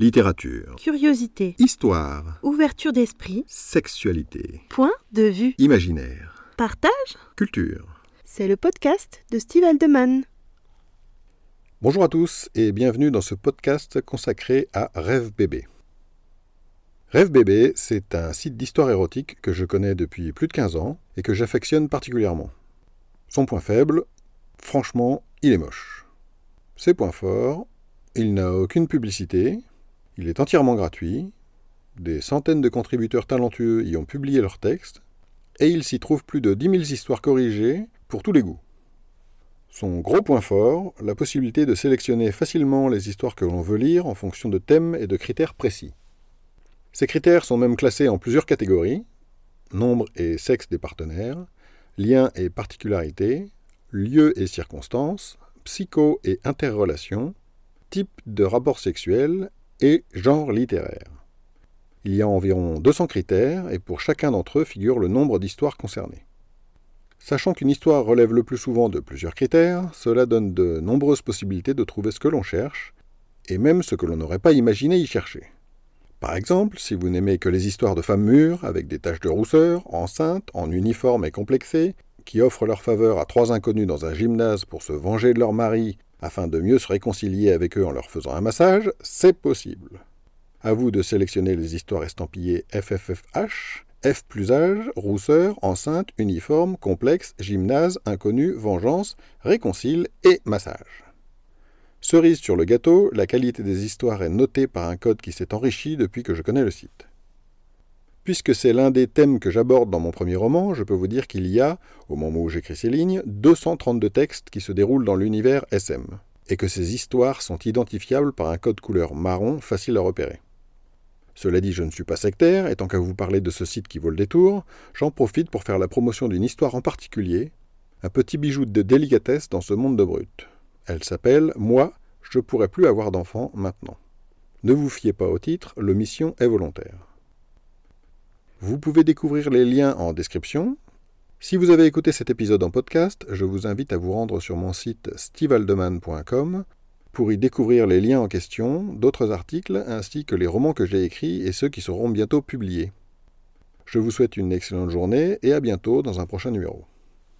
Littérature. Curiosité. Histoire. Ouverture d'esprit. Sexualité. Point de vue. Imaginaire. Partage. Culture. C'est le podcast de Steve Aldeman. Bonjour à tous et bienvenue dans ce podcast consacré à Rêve Bébé. Rêve Bébé, c'est un site d'histoire érotique que je connais depuis plus de 15 ans et que j'affectionne particulièrement. Son point faible, franchement, il est moche. Ses points forts, il n'a aucune publicité, il est entièrement gratuit, des centaines de contributeurs talentueux y ont publié leurs textes, et il s'y trouve plus de 10 000 histoires corrigées pour tous les goûts. Son gros point fort, la possibilité de sélectionner facilement les histoires que l'on veut lire en fonction de thèmes et de critères précis. Ces critères sont même classés en plusieurs catégories nombre et sexe des partenaires, liens et particularités, lieux et circonstances, psycho et interrelations, type de rapport sexuel et genre littéraire. Il y a environ 200 critères et pour chacun d'entre eux figure le nombre d'histoires concernées. Sachant qu'une histoire relève le plus souvent de plusieurs critères, cela donne de nombreuses possibilités de trouver ce que l'on cherche, et même ce que l'on n'aurait pas imaginé y chercher. Par exemple, si vous n'aimez que les histoires de femmes mûres, avec des taches de rousseur, enceintes, en uniforme et complexées, qui offrent leur faveur à trois inconnus dans un gymnase pour se venger de leur mari afin de mieux se réconcilier avec eux en leur faisant un massage, c'est possible. À vous de sélectionner les histoires estampillées FFFH, F plus âge, rousseur, enceinte, uniforme, complexe, gymnase, inconnu, vengeance, réconcile et massage. Cerise sur le gâteau, la qualité des histoires est notée par un code qui s'est enrichi depuis que je connais le site. Puisque c'est l'un des thèmes que j'aborde dans mon premier roman, je peux vous dire qu'il y a, au moment où j'écris ces lignes, 232 textes qui se déroulent dans l'univers SM, et que ces histoires sont identifiables par un code couleur marron facile à repérer. Cela dit, je ne suis pas sectaire, et tant qu'à vous parler de ce site qui vaut le détour, j'en profite pour faire la promotion d'une histoire en particulier, un petit bijou de délicatesse dans ce monde de brut. Elle s'appelle Moi, je pourrais plus avoir d'enfants maintenant. Ne vous fiez pas au titre, l'omission est volontaire. Vous pouvez découvrir les liens en description. Si vous avez écouté cet épisode en podcast, je vous invite à vous rendre sur mon site stevealdeman.com pour y découvrir les liens en question, d'autres articles, ainsi que les romans que j'ai écrits et ceux qui seront bientôt publiés. Je vous souhaite une excellente journée et à bientôt dans un prochain numéro.